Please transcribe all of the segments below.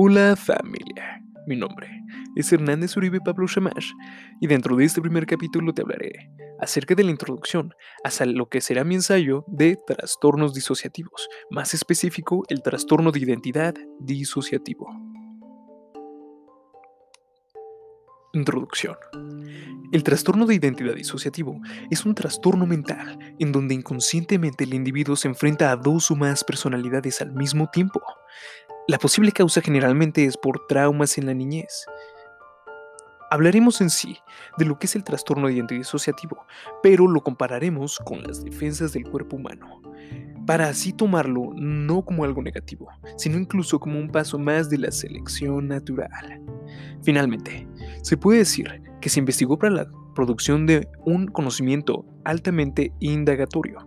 Hola familia, mi nombre es Hernández Uribe Pablo Shamash y dentro de este primer capítulo te hablaré acerca de la introducción hacia lo que será mi ensayo de trastornos disociativos, más específico el trastorno de identidad disociativo. Introducción. El trastorno de identidad disociativo es un trastorno mental en donde inconscientemente el individuo se enfrenta a dos o más personalidades al mismo tiempo. La posible causa generalmente es por traumas en la niñez. Hablaremos en sí de lo que es el trastorno de identidad disociativo, pero lo compararemos con las defensas del cuerpo humano, para así tomarlo no como algo negativo, sino incluso como un paso más de la selección natural. Finalmente, se puede decir que se investigó para la producción de un conocimiento altamente indagatorio.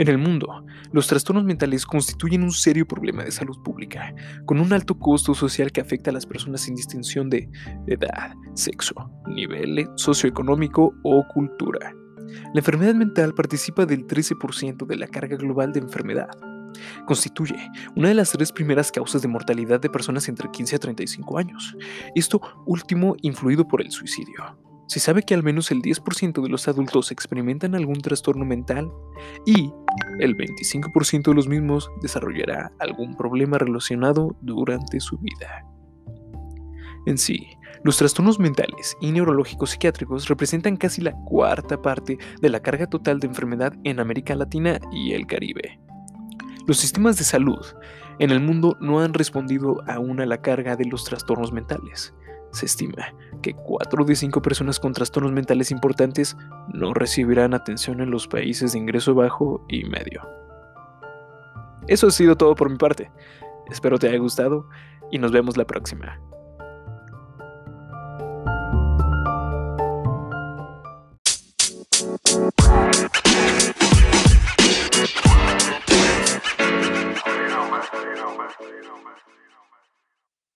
En el mundo, los trastornos mentales constituyen un serio problema de salud pública, con un alto costo social que afecta a las personas sin distinción de edad, sexo, nivel socioeconómico o cultura. La enfermedad mental participa del 13% de la carga global de enfermedad, Constituye una de las tres primeras causas de mortalidad de personas entre 15 a 35 años, esto último influido por el suicidio. Se sabe que al menos el 10% de los adultos experimentan algún trastorno mental y el 25% de los mismos desarrollará algún problema relacionado durante su vida. En sí, los trastornos mentales y neurológicos psiquiátricos representan casi la cuarta parte de la carga total de enfermedad en América Latina y el Caribe. Los sistemas de salud en el mundo no han respondido aún a la carga de los trastornos mentales. Se estima que 4 de 5 personas con trastornos mentales importantes no recibirán atención en los países de ingreso bajo y medio. Eso ha sido todo por mi parte. Espero te haya gustado y nos vemos la próxima.